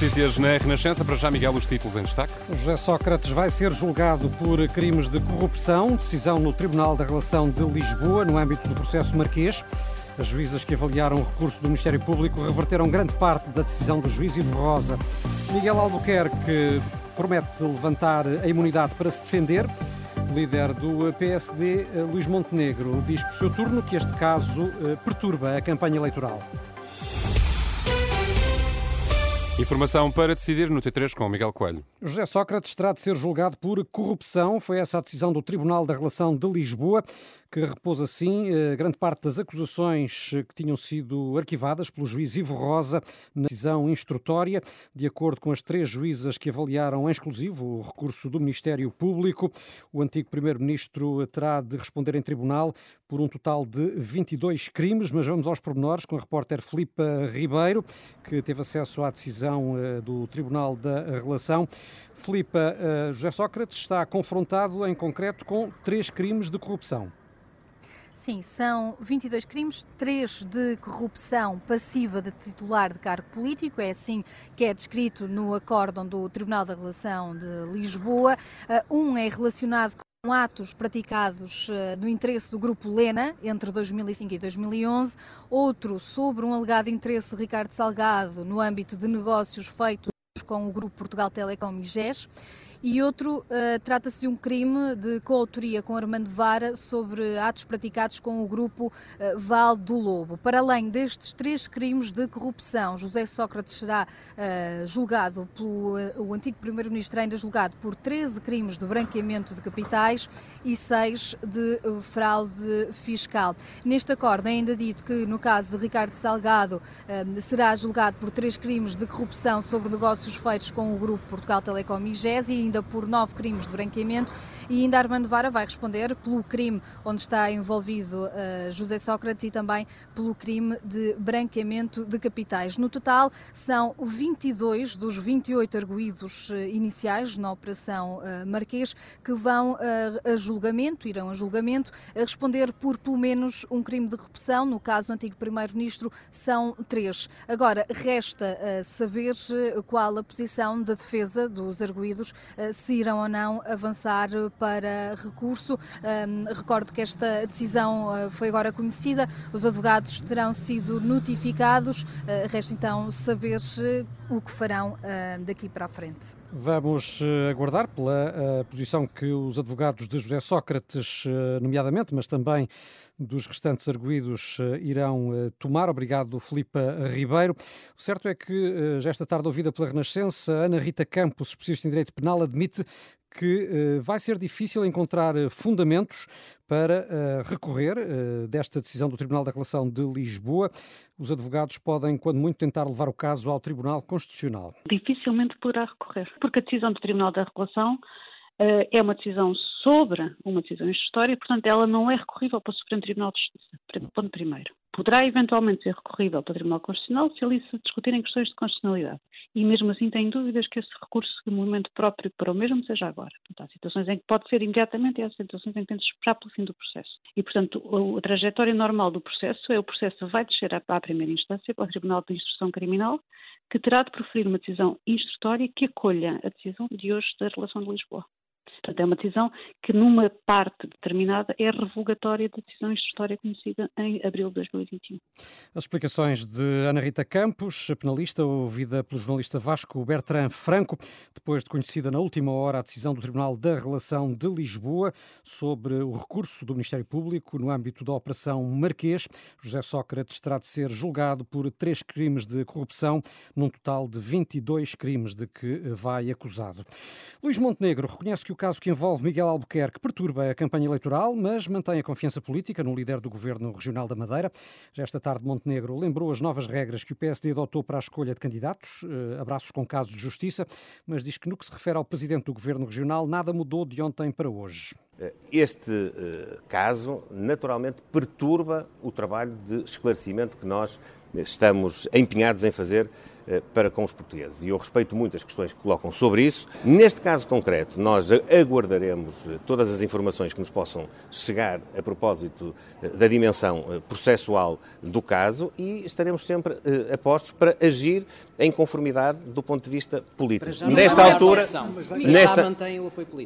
Notícias na Renascença, para já Miguel, os títulos em destaque. José Sócrates vai ser julgado por crimes de corrupção, decisão no Tribunal da Relação de Lisboa, no âmbito do processo marquês. As juízas que avaliaram o recurso do Ministério Público reverteram grande parte da decisão do juiz Ivo Rosa. Miguel Albuquerque promete levantar a imunidade para se defender. O líder do PSD, Luís Montenegro, diz por seu turno que este caso eh, perturba a campanha eleitoral. Informação para decidir no T3 com Miguel Coelho. José Sócrates terá de ser julgado por corrupção. Foi essa a decisão do Tribunal da Relação de Lisboa, que repôs assim eh, grande parte das acusações que tinham sido arquivadas pelo juiz Ivo Rosa na decisão instrutória. De acordo com as três juízas que avaliaram em exclusivo o recurso do Ministério Público, o antigo Primeiro-Ministro terá de responder em tribunal por um total de 22 crimes. Mas vamos aos pormenores com a repórter Filipa Ribeiro, que teve acesso à decisão eh, do Tribunal da Relação. Filipa, eh, José Sócrates está confrontado em concreto com três crimes de corrupção. Sim, são 22 crimes, três de corrupção passiva de titular de cargo político, é assim que é descrito no acórdão do Tribunal da Relação de Lisboa. Um é relacionado com atos praticados no interesse do Grupo Lena entre 2005 e 2011, outro sobre um alegado interesse de Ricardo Salgado no âmbito de negócios feitos com o Grupo Portugal Telecom e GES e outro uh, trata-se de um crime de coautoria com Armando Vara sobre atos praticados com o grupo uh, Val do Lobo. Para além destes três crimes de corrupção, José Sócrates será uh, julgado pelo o antigo primeiro-ministro ainda julgado por 13 crimes de branqueamento de capitais e 6 de fraude fiscal. Neste acordo é ainda dito que no caso de Ricardo Salgado será julgado por três crimes de corrupção sobre negócios feitos com o grupo Portugal Telecom e GES e ainda por nove crimes de branqueamento e ainda Armando Vara vai responder pelo crime onde está envolvido uh, José Sócrates e também pelo crime de branqueamento de capitais. No total, são 22 dos 28 arguídos uh, iniciais na Operação uh, Marquês que vão a julgamento, irão a julgamento, a responder por pelo menos um crime de corrupção. No caso do antigo Primeiro-Ministro, são três. Agora, resta saber qual a posição da defesa dos arguídos se irão ou não avançar para recurso. Recordo que esta decisão uh, foi agora conhecida, os advogados terão sido notificados, uh, resta então saber o que farão daqui para a frente. Vamos aguardar pela posição que os advogados de José Sócrates, nomeadamente, mas também dos restantes arguídos irão tomar. Obrigado, Filipa Ribeiro. O certo é que, já esta tarde ouvida pela Renascença, Ana Rita Campos, especialista em Direito Penal, admite que uh, vai ser difícil encontrar uh, fundamentos para uh, recorrer desta decisão do Tribunal da Relação de Lisboa. Os advogados podem, quando muito, tentar levar o caso ao Tribunal Constitucional. Dificilmente poderá recorrer, porque a decisão do Tribunal da Relação é uma decisão sobre uma decisão história, portanto, ela não é recorrível para o Supremo Tribunal de Justiça. Ponto primeiro poderá eventualmente ser recorrível para o Tribunal Constitucional se ali se discutirem questões de constitucionalidade. E mesmo assim tem dúvidas que esse recurso de momento próprio para o mesmo seja agora. Portanto, há situações em que pode ser imediatamente e há situações em que tem de esperar pelo fim do processo. E, portanto, a, a trajetória normal do processo é o processo vai descer à, à primeira instância, para o Tribunal de Instrução Criminal, que terá de proferir uma decisão instrutória que acolha a decisão de hoje da relação de Lisboa. Portanto, é uma decisão que, numa parte determinada, é revogatória da decisão instrutória conhecida em abril de 2021. As explicações de Ana Rita Campos, penalista, ouvida pelo jornalista Vasco Bertrand Franco, depois de conhecida na última hora a decisão do Tribunal da Relação de Lisboa sobre o recurso do Ministério Público no âmbito da Operação Marquês. José Sócrates terá de ser julgado por três crimes de corrupção, num total de 22 crimes de que vai acusado. Luís Montenegro reconhece que o caso que envolve Miguel Albuquerque perturba a campanha eleitoral, mas mantém a confiança política no líder do governo regional da Madeira. Já esta tarde, Montenegro lembrou as novas regras que o PSD adotou para a escolha de candidatos, eh, abraços com casos de justiça, mas diz que no que se refere ao presidente do governo regional, nada mudou de ontem para hoje. Este uh, caso, naturalmente, perturba o trabalho de esclarecimento que nós estamos empenhados em fazer eh, para com os portugueses. E eu respeito muito as questões que colocam sobre isso. Neste caso concreto, nós aguardaremos eh, todas as informações que nos possam chegar a propósito eh, da dimensão processual do caso e estaremos sempre apostos para agir em conformidade do ponto de vista político. Nesta altura, nesta,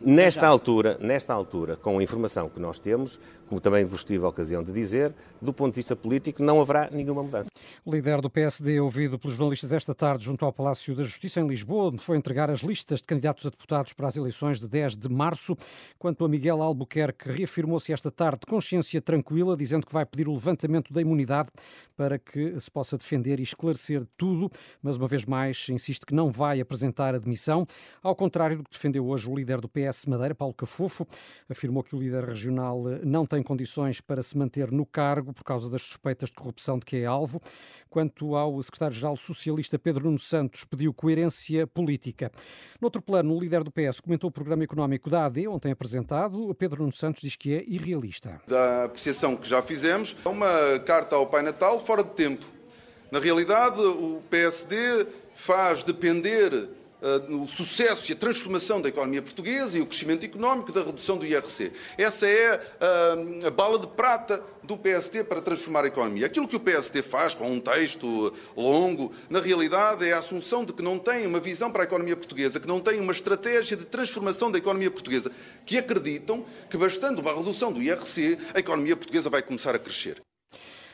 nesta altura, nesta altura, com a informação que nós temos, como também vos tive a ocasião de dizer, do ponto de vista político não haverá nenhuma mudança. O líder do PSD, ouvido pelos jornalistas esta tarde junto ao Palácio da Justiça em Lisboa, onde foi entregar as listas de candidatos a deputados para as eleições de 10 de março. Quanto a Miguel Albuquerque, reafirmou-se esta tarde de consciência tranquila, dizendo que vai pedir o levantamento da imunidade para que se possa defender e esclarecer tudo, mas uma vez mais insiste que não vai apresentar a demissão, ao contrário do que defendeu hoje o líder do PS Madeira, Paulo Cafofo, afirmou que o líder regional não tem condições para se manter no cargo por causa das suspeitas de corrupção de que é alvo. Quanto ao secretário-geral socialista Pedro Nuno Santos, pediu coerência política. Noutro plano, o líder do PS comentou o programa económico da AD, ontem apresentado. Pedro Nuno Santos diz que é irrealista. Da apreciação que já fizemos, é uma carta ao Pai Natal fora de tempo. Na realidade, o PSD faz depender o sucesso e a transformação da economia portuguesa e o crescimento económico da redução do IRC. Essa é uh, a bala de prata do PSD para transformar a economia. Aquilo que o PSD faz com um texto longo, na realidade é a assunção de que não tem uma visão para a economia portuguesa, que não tem uma estratégia de transformação da economia portuguesa, que acreditam que bastando uma redução do IRC, a economia portuguesa vai começar a crescer.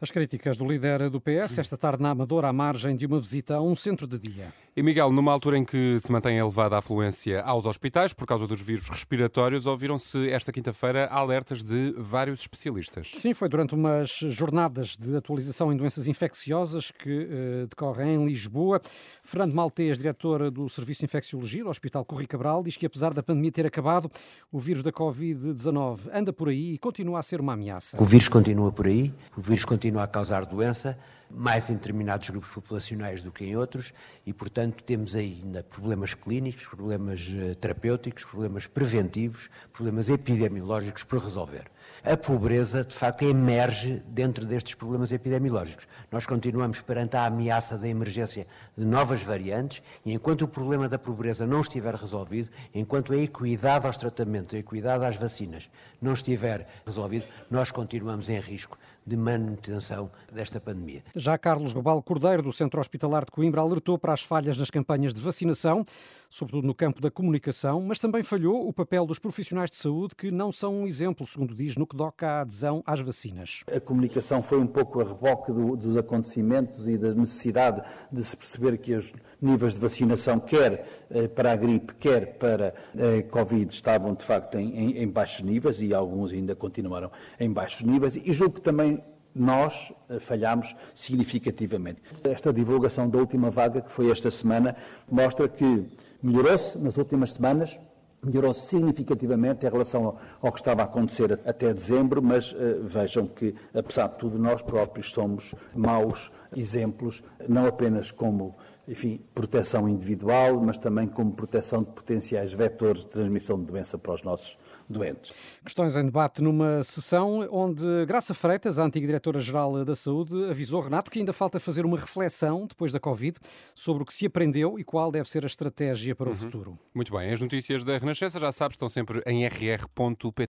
As críticas do líder do PS esta tarde na Amadora à margem de uma visita a um centro de dia. E Miguel, numa altura em que se mantém elevada a afluência aos hospitais por causa dos vírus respiratórios, ouviram-se esta quinta-feira alertas de vários especialistas. Sim, foi durante umas jornadas de atualização em doenças infecciosas que uh, decorrem em Lisboa. Fernando Maltês, diretor do Serviço de Infecciologia do Hospital Corri Cabral, diz que apesar da pandemia ter acabado, o vírus da Covid-19 anda por aí e continua a ser uma ameaça. O vírus continua por aí, o vírus continua a causar doença, mais em determinados grupos populacionais do que em outros, e, portanto, temos ainda problemas clínicos, problemas eh, terapêuticos, problemas preventivos, problemas epidemiológicos por resolver. A pobreza, de facto, emerge dentro destes problemas epidemiológicos. Nós continuamos perante a ameaça da emergência de novas variantes e enquanto o problema da pobreza não estiver resolvido, enquanto a equidade aos tratamentos, a equidade às vacinas não estiver resolvido, nós continuamos em risco de manutenção desta pandemia. Já Carlos Robal Cordeiro, do Centro Hospitalar de Coimbra, alertou para as falhas nas campanhas de vacinação, sobretudo no campo da comunicação, mas também falhou o papel dos profissionais de saúde, que não são um exemplo, segundo diz, no que toca à adesão às vacinas. A comunicação foi um pouco a reboque do, dos acontecimentos e da necessidade de se perceber que os níveis de vacinação, quer eh, para a gripe, quer para a Covid, estavam de facto em, em, em baixos níveis e alguns ainda continuaram em baixos níveis, e julgo que também nós eh, falhamos significativamente. Esta divulgação da última vaga, que foi esta semana, mostra que melhorou-se nas últimas semanas, melhorou significativamente em relação ao, que estava a acontecer até dezembro, mas uh, vejam que, apesar de tudo, nós próprios somos maus exemplos, não apenas como enfim, proteção individual, mas também como proteção de potenciais vetores de transmissão de doença para os nossos doentes. Questões em debate numa sessão onde Graça Freitas, a antiga diretora-geral da Saúde, avisou Renato que ainda falta fazer uma reflexão depois da Covid sobre o que se aprendeu e qual deve ser a estratégia para o uhum. futuro. Muito bem, as notícias da Renascença já sabes, estão sempre em rr.pt.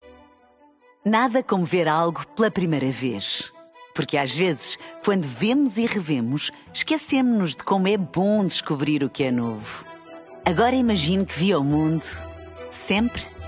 Nada como ver algo pela primeira vez. Porque às vezes, quando vemos e revemos, esquecemos-nos de como é bom descobrir o que é novo. Agora imagine que viu o mundo sempre